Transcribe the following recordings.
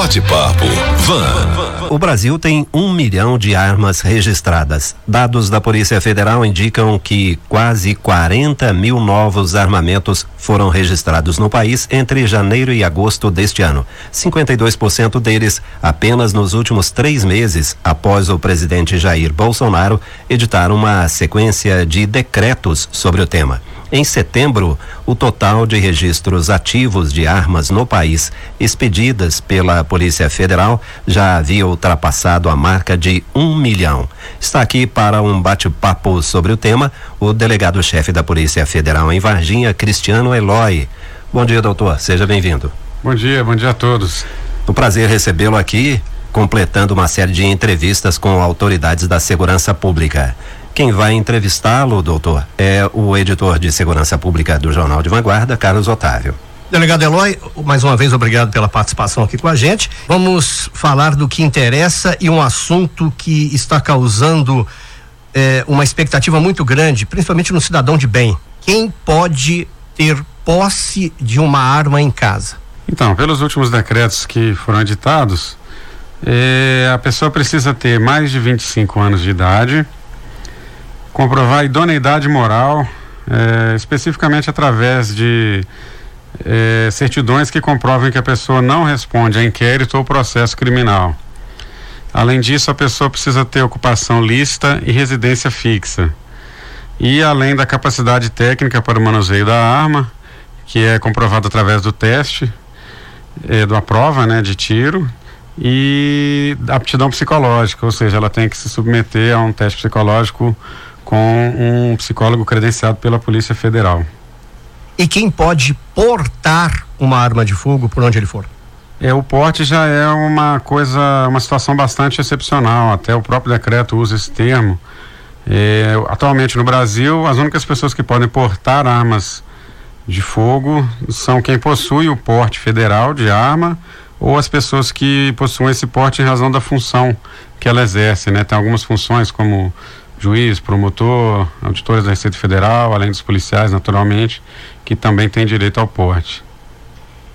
Bate-papo Van. O Brasil tem um milhão de armas registradas. Dados da Polícia Federal indicam que quase 40 mil novos armamentos foram registrados no país entre janeiro e agosto deste ano. 52% deles apenas nos últimos três meses, após o presidente Jair Bolsonaro editar uma sequência de decretos sobre o tema. Em setembro, o total de registros ativos de armas no país expedidas pela Polícia Federal já havia ultrapassado a marca de um milhão. Está aqui para um bate-papo sobre o tema o delegado-chefe da Polícia Federal em Varginha, Cristiano Eloy. Bom dia, doutor. Seja bem-vindo. Bom dia, bom dia a todos. Um prazer recebê-lo aqui, completando uma série de entrevistas com autoridades da segurança pública. Quem vai entrevistá-lo, doutor, é o editor de Segurança Pública do Jornal de Vanguarda, Carlos Otávio. Delegado Eloy, mais uma vez obrigado pela participação aqui com a gente. Vamos falar do que interessa e um assunto que está causando eh, uma expectativa muito grande, principalmente no cidadão de bem. Quem pode ter posse de uma arma em casa? Então, pelos últimos decretos que foram editados, eh, a pessoa precisa ter mais de 25 anos de idade, comprovar idoneidade moral, eh, especificamente através de eh, certidões que comprovem que a pessoa não responde a inquérito ou processo criminal. Além disso, a pessoa precisa ter ocupação lícita e residência fixa. E além da capacidade técnica para o manuseio da arma, que é comprovado através do teste, eh, da prova né, de tiro, e aptidão psicológica, ou seja, ela tem que se submeter a um teste psicológico com um psicólogo credenciado pela Polícia Federal. E quem pode portar uma arma de fogo por onde ele for? É, o porte já é uma coisa, uma situação bastante excepcional. Até o próprio decreto usa esse termo. É, atualmente no Brasil, as únicas pessoas que podem portar armas de fogo são quem possui o porte federal de arma ou as pessoas que possuem esse porte em razão da função que ela exerce, né? Tem algumas funções como juiz, promotor, auditores da Receita Federal, além dos policiais, naturalmente, que também têm direito ao porte.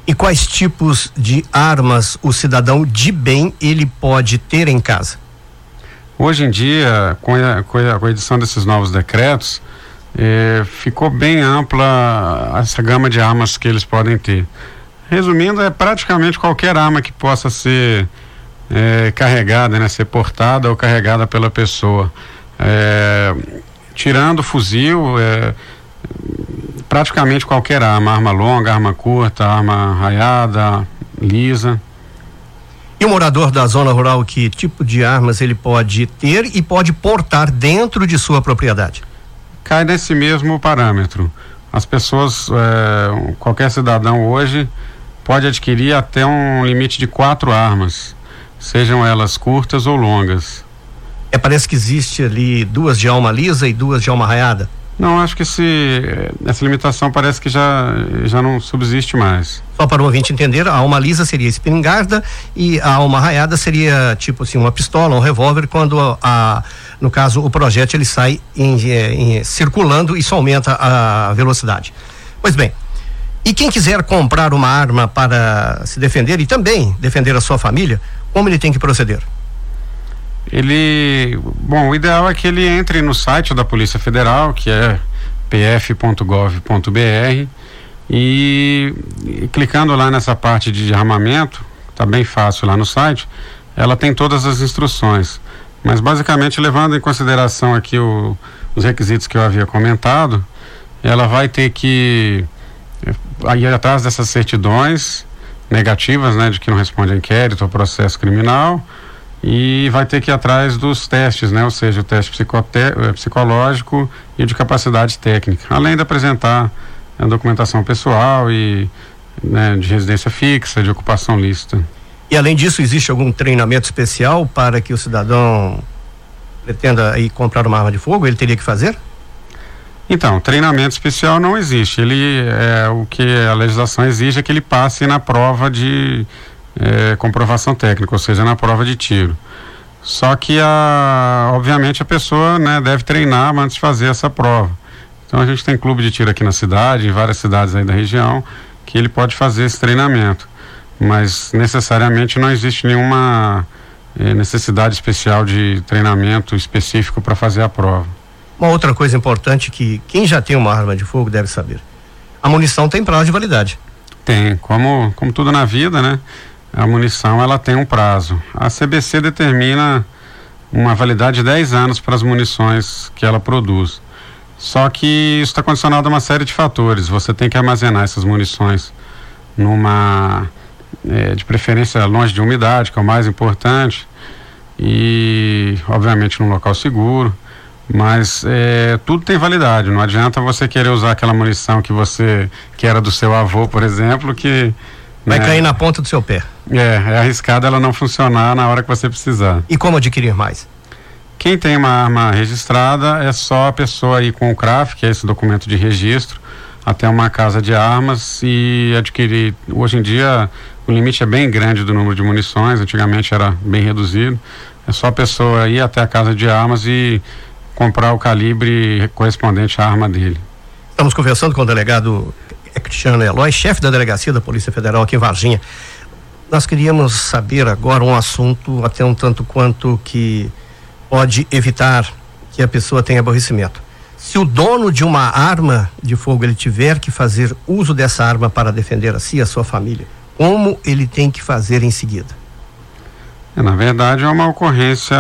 E quais tipos de armas o cidadão de bem ele pode ter em casa? Hoje em dia, com a, com a edição desses novos decretos, eh, ficou bem ampla essa gama de armas que eles podem ter. Resumindo, é praticamente qualquer arma que possa ser eh, carregada, né, ser portada ou carregada pela pessoa. É, tirando fuzil, é, praticamente qualquer arma, arma longa, arma curta, arma raiada, lisa. E o morador da zona rural, que tipo de armas ele pode ter e pode portar dentro de sua propriedade? Cai nesse mesmo parâmetro. As pessoas, é, qualquer cidadão hoje pode adquirir até um limite de quatro armas, sejam elas curtas ou longas. É, parece que existe ali duas de alma lisa e duas de alma raiada. Não, acho que esse, essa limitação parece que já, já não subsiste mais. Só para o ouvinte entender, a alma lisa seria espingarda e a alma raiada seria tipo assim, uma pistola, um revólver, quando a, a no caso o projétil ele sai em, em, circulando e isso aumenta a velocidade. Pois bem, e quem quiser comprar uma arma para se defender e também defender a sua família, como ele tem que proceder? Ele, bom, o ideal é que ele entre no site da Polícia Federal, que é pf.gov.br e, e, clicando lá nessa parte de armamento, tá bem fácil lá no site, ela tem todas as instruções. Mas basicamente levando em consideração aqui o, os requisitos que eu havia comentado, ela vai ter que eh, ir atrás dessas certidões negativas, né, de que não responde a inquérito ou processo criminal, e vai ter que ir atrás dos testes, né? Ou seja, o teste eh, psicológico e de capacidade técnica, além de apresentar a documentação pessoal e né, de residência fixa, de ocupação lícita. E além disso, existe algum treinamento especial para que o cidadão pretenda ir comprar uma arma de fogo? Ele teria que fazer? Então, treinamento especial não existe. Ele é o que a legislação exige é que ele passe na prova de é, comprovação técnica, ou seja, na prova de tiro. Só que, a, obviamente, a pessoa né, deve treinar antes de fazer essa prova. Então, a gente tem clube de tiro aqui na cidade, em várias cidades aí da região, que ele pode fazer esse treinamento. mas necessariamente não existe nenhuma eh, necessidade especial de treinamento específico para fazer a prova. Uma outra coisa importante que quem já tem uma arma de fogo deve saber: a munição tem prazo de validade. Tem, como, como tudo na vida, né? A munição ela tem um prazo. A CBC determina uma validade de 10 anos para as munições que ela produz. Só que isso está condicionado a uma série de fatores. Você tem que armazenar essas munições numa, é, de preferência longe de umidade, que é o mais importante, e obviamente num local seguro. Mas é, tudo tem validade. Não adianta você querer usar aquela munição que você que era do seu avô, por exemplo, que vai né, cair na ponta do seu pé. É, é arriscado ela não funcionar na hora que você precisar. E como adquirir mais? Quem tem uma arma registrada é só a pessoa aí com o CRAF, que é esse documento de registro, até uma casa de armas e adquirir. Hoje em dia o limite é bem grande do número de munições, antigamente era bem reduzido. É só a pessoa ir até a casa de armas e comprar o calibre correspondente à arma dele. Estamos conversando com o delegado Cristiano Eloy, chefe da delegacia da Polícia Federal aqui em Varginha. Nós queríamos saber agora um assunto até um tanto quanto que pode evitar que a pessoa tenha aborrecimento. Se o dono de uma arma de fogo ele tiver que fazer uso dessa arma para defender a si e a sua família, como ele tem que fazer em seguida? É, na verdade, é uma ocorrência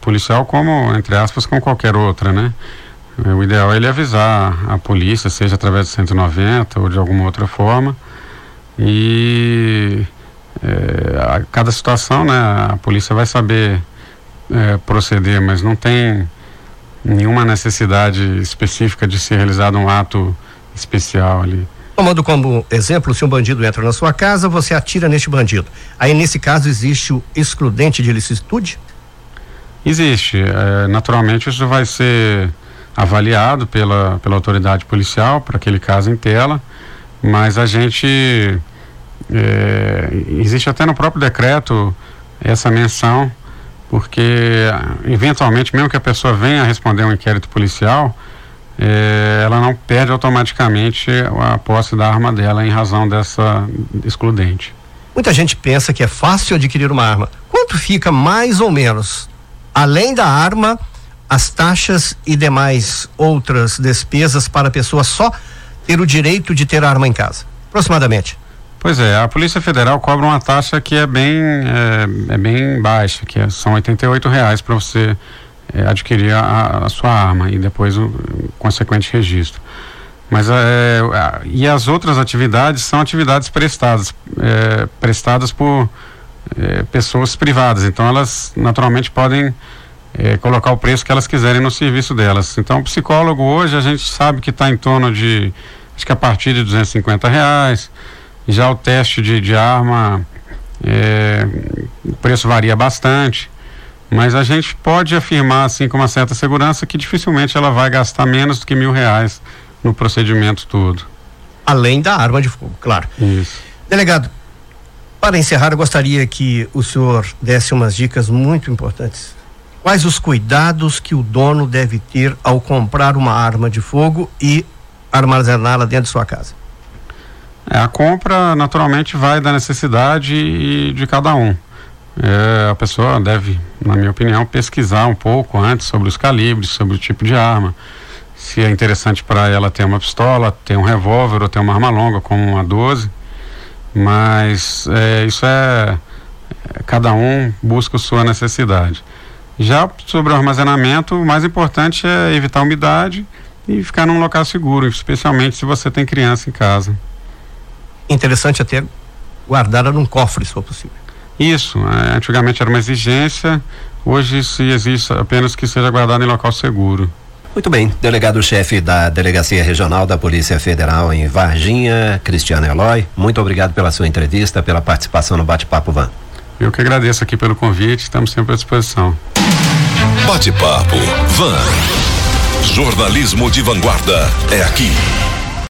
policial como, entre aspas, como qualquer outra, né? É, o ideal é ele avisar a polícia, seja através do 190 ou de alguma outra forma. E é, a cada situação, né, a polícia vai saber é, proceder, mas não tem nenhuma necessidade específica de ser realizado um ato especial ali. Tomando como exemplo, se um bandido entra na sua casa, você atira neste bandido. Aí, nesse caso, existe o excludente de licitude? Existe. É, naturalmente, isso vai ser avaliado pela, pela autoridade policial para aquele caso em tela, mas a gente. É, existe até no próprio decreto essa menção, porque eventualmente, mesmo que a pessoa venha responder um inquérito policial, é, ela não perde automaticamente a posse da arma dela em razão dessa excludente. Muita gente pensa que é fácil adquirir uma arma. Quanto fica mais ou menos, além da arma, as taxas e demais outras despesas para a pessoa só ter o direito de ter arma em casa? Aproximadamente. Pois é, a Polícia Federal cobra uma taxa que é bem, é, é bem baixa, que é, são R$ reais para você é, adquirir a, a, sua arma e depois o, consequente registro. Mas é, e as outras atividades são atividades prestadas, é, prestadas por é, pessoas privadas. Então elas naturalmente podem é, colocar o preço que elas quiserem no serviço delas. Então o psicólogo hoje a gente sabe que está em torno de acho que a partir de 250 reais. Já o teste de, de arma é, o preço varia bastante. Mas a gente pode afirmar, assim, com uma certa segurança, que dificilmente ela vai gastar menos do que mil reais no procedimento todo. Além da arma de fogo, claro. Isso. Delegado, para encerrar, eu gostaria que o senhor desse umas dicas muito importantes. Quais os cuidados que o dono deve ter ao comprar uma arma de fogo e armazená-la dentro de sua casa? É, a compra, naturalmente, vai da necessidade de cada um. É, a pessoa deve, na minha opinião, pesquisar um pouco antes sobre os calibres, sobre o tipo de arma. Se é interessante para ela ter uma pistola, ter um revólver ou ter uma arma longa, como uma 12. Mas é, isso é. Cada um busca a sua necessidade. Já sobre o armazenamento, o mais importante é evitar umidade e ficar num local seguro, especialmente se você tem criança em casa. Interessante até guardá-la num cofre, se for possível. Isso, é, antigamente era uma exigência, hoje se existe apenas que seja guardado em local seguro. Muito bem, delegado-chefe da Delegacia Regional da Polícia Federal em Varginha, Cristiano Eloy, muito obrigado pela sua entrevista, pela participação no Bate-Papo Van. Eu que agradeço aqui pelo convite, estamos sempre à disposição. Bate-Papo Van. Jornalismo de vanguarda é aqui.